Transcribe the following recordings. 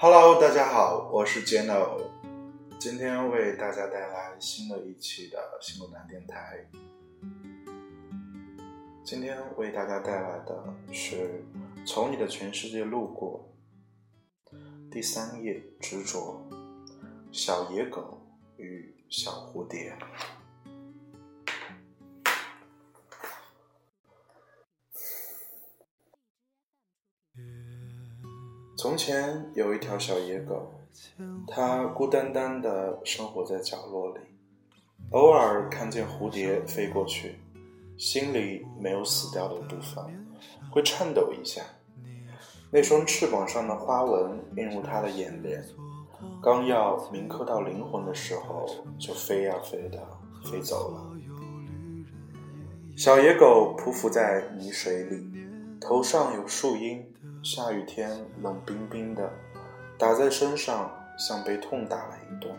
Hello，大家好，我是 Jeno，今天为大家带来新的一期的新路南电台。今天为大家带来的是《从你的全世界路过》第三页，执着，小野狗与小蝴蝶。从前有一条小野狗，它孤单单地生活在角落里，偶尔看见蝴蝶飞过去，心里没有死掉的部分，会颤抖一下。那双翅膀上的花纹映入他的眼帘，刚要铭刻到灵魂的时候，就飞呀飞的飞走了。小野狗匍匐在泥水里，头上有树荫。下雨天冷冰冰的，打在身上像被痛打了一顿。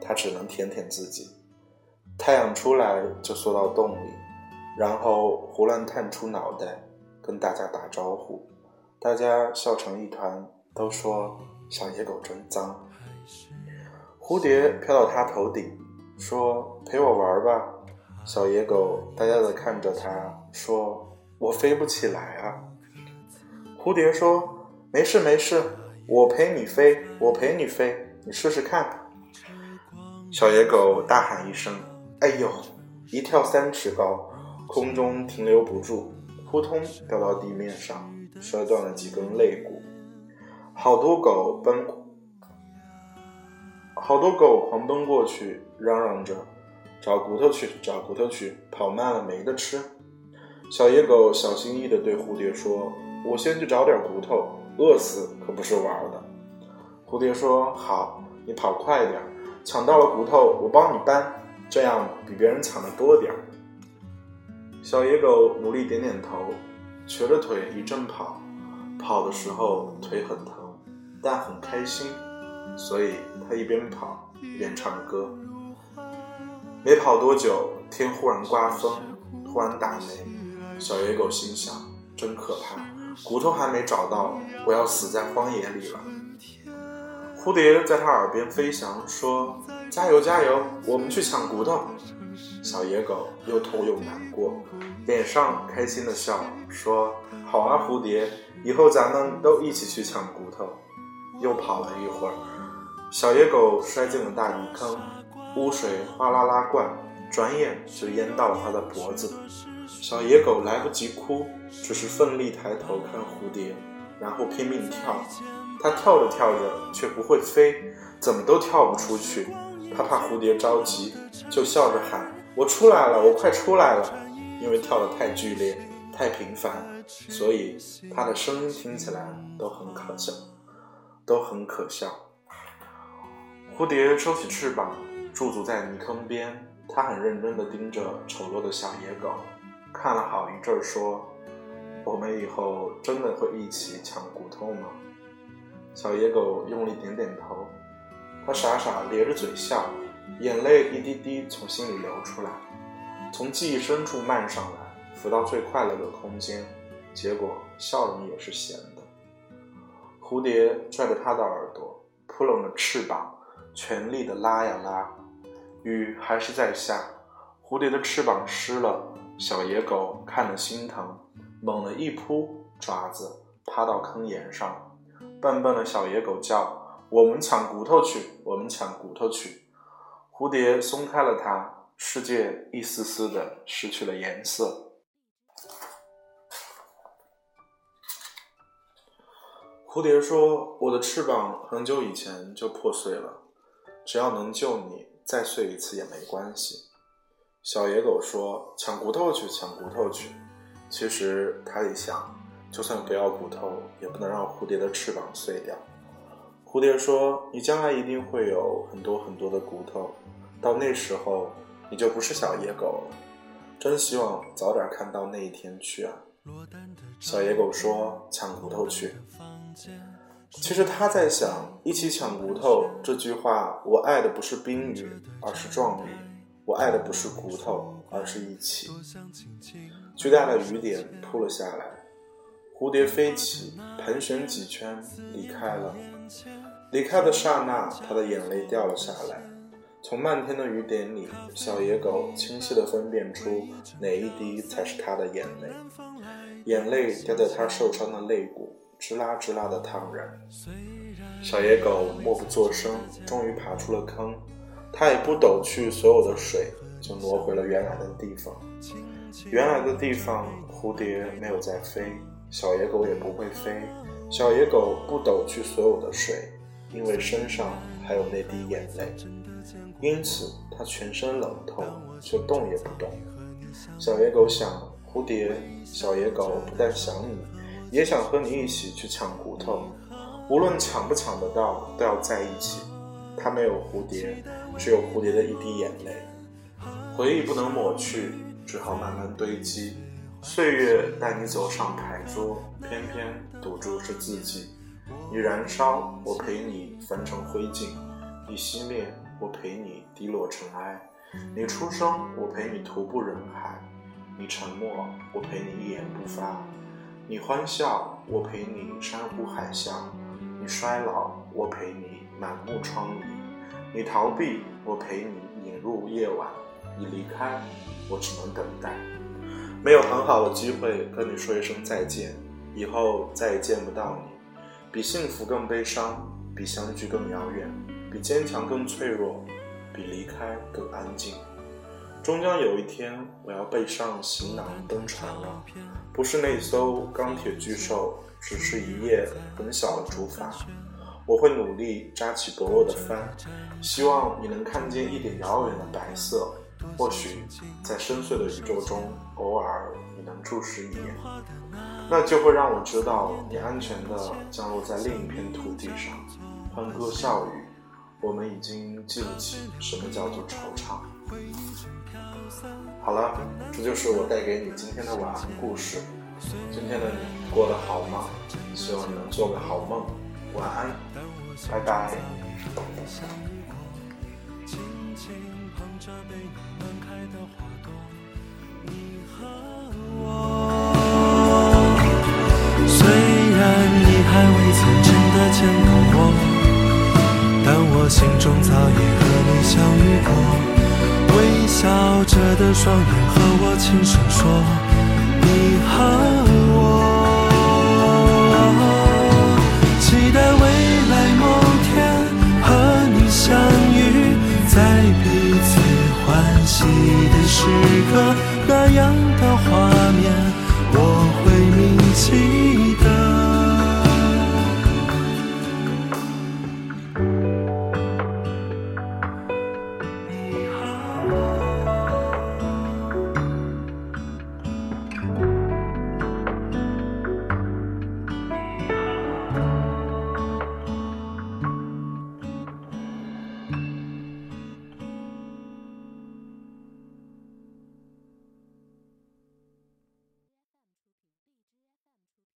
他只能舔舔自己。太阳出来就缩到洞里，然后胡乱探出脑袋，跟大家打招呼。大家笑成一团，都说小野狗真脏。蝴蝶飘到他头顶，说：“陪我玩吧。”小野狗呆呆地看着他，说：“我飞不起来啊。”蝴蝶说：“没事没事，我陪你飞，我陪你飞，你试试看。”小野狗大喊一声：“哎呦！”一跳三尺高，空中停留不住，扑通掉到地面上，摔断了几根肋骨。好多狗奔，好多狗狂奔过去，嚷嚷着：“找骨头去，找骨头去！”跑慢了没得吃。小野狗小心翼翼地对蝴蝶说。我先去找点骨头，饿死可不是玩的。蝴蝶说：“好，你跑快点，抢到了骨头，我帮你搬，这样比别人抢的多点儿。”小野狗努力点点头，瘸着腿一阵跑，跑的时候腿很疼，但很开心，所以他一边跑一边唱歌。没跑多久，天忽然刮风，突然打雷。小野狗心想：真可怕。骨头还没找到，我要死在荒野里了。蝴蝶在他耳边飞翔，说：“加油，加油，我们去抢骨头。”小野狗又痛又难过，脸上开心的笑，说：“好啊，蝴蝶，以后咱们都一起去抢骨头。”又跑了一会儿，小野狗摔进了大泥坑，污水哗啦啦灌，转眼就淹到了他的脖子。小野狗来不及哭，只是奋力抬头看蝴蝶，然后拼命跳。它跳着跳着却不会飞，怎么都跳不出去。它怕蝴蝶着急，就笑着喊：“我出来了，我快出来了！”因为跳得太剧烈、太频繁，所以它的声音听起来都很可笑，都很可笑。蝴蝶收起翅膀，驻足在泥坑边，它很认真地盯着丑陋的小野狗。看了好一阵儿，说：“我们以后真的会一起抢骨头吗？”小野狗用力点点头，它傻傻咧着嘴笑，眼泪一滴滴从心里流出来，从记忆深处漫上来，浮到最快乐的空间，结果笑容也是咸的。蝴蝶拽着它的耳朵，扑棱着翅膀，全力的拉呀拉，雨还是在下，蝴蝶的翅膀湿了。小野狗看了心疼，猛地一扑，爪子趴到坑沿上。笨笨的小野狗叫：“我们抢骨头去，我们抢骨头去。”蝴蝶松开了它，世界一丝丝的失去了颜色。蝴蝶说：“我的翅膀很久以前就破碎了，只要能救你，再碎一次也没关系。”小野狗说：“抢骨头去，抢骨头去。”其实他一想，就算不要骨头，也不能让蝴蝶的翅膀碎掉。蝴蝶说：“你将来一定会有很多很多的骨头，到那时候你就不是小野狗了。真希望早点看到那一天去啊！”小野狗说：“抢骨头去。”其实他在想：“一起抢骨头。”这句话，我爱的不是冰雨，而是壮丽。我爱的不是骨头，而是一起。巨大的雨点扑了下来，蝴蝶飞起，盘旋几圈，离开了。离开的刹那，他的眼泪掉了下来。从漫天的雨点里，小野狗清晰地分辨出哪一滴才是他的眼泪。眼泪掉在他受伤的肋骨，吱啦吱啦的烫人。小野狗默不作声，终于爬出了坑。它也不抖去所有的水，就挪回了原来的地方。原来的地方，蝴蝶没有再飞，小野狗也不会飞。小野狗不抖去所有的水，因为身上还有那滴眼泪。因此，它全身冷透，却动也不动。小野狗想：蝴蝶，小野狗不但想你，也想和你一起去抢骨头。无论抢不抢得到，都要在一起。它没有蝴蝶，只有蝴蝶的一滴眼泪。回忆不能抹去，只好慢慢堆积。岁月带你走上牌桌，偏偏赌注是自己。你燃烧，我陪你焚成灰烬；你熄灭。我陪你低落尘埃，你出生，我陪你徒步人海；你沉默，我陪你一言不发；你欢笑，我陪你山呼海啸；你衰老，我陪你满目疮痍；你逃避，我陪你引入夜晚；你离开，我只能等待。没有很好的机会跟你说一声再见，以后再也见不到你，比幸福更悲伤，比相聚更遥远。比坚强更脆弱，比离开更安静。终将有一天，我要背上行囊登船了。不是那艘钢铁巨兽，只是一叶很小的竹筏。我会努力扎起薄弱的帆，希望你能看见一点遥远的白色。或许在深邃的宇宙中，偶尔你能注视一眼，那就会让我知道你安全地降落在另一片土地上，欢歌笑语。我们已经记不起什么叫做惆怅。好了，这就是我带给你今天的晚安故事。今天的你过得好吗？希望你能做个好梦。晚安，拜拜。虽然你还未曾真的见到我。但我心中早已和你相遇过，微笑着的双眼和我轻声说：“欢喜的时刻，那样的画面我会铭记。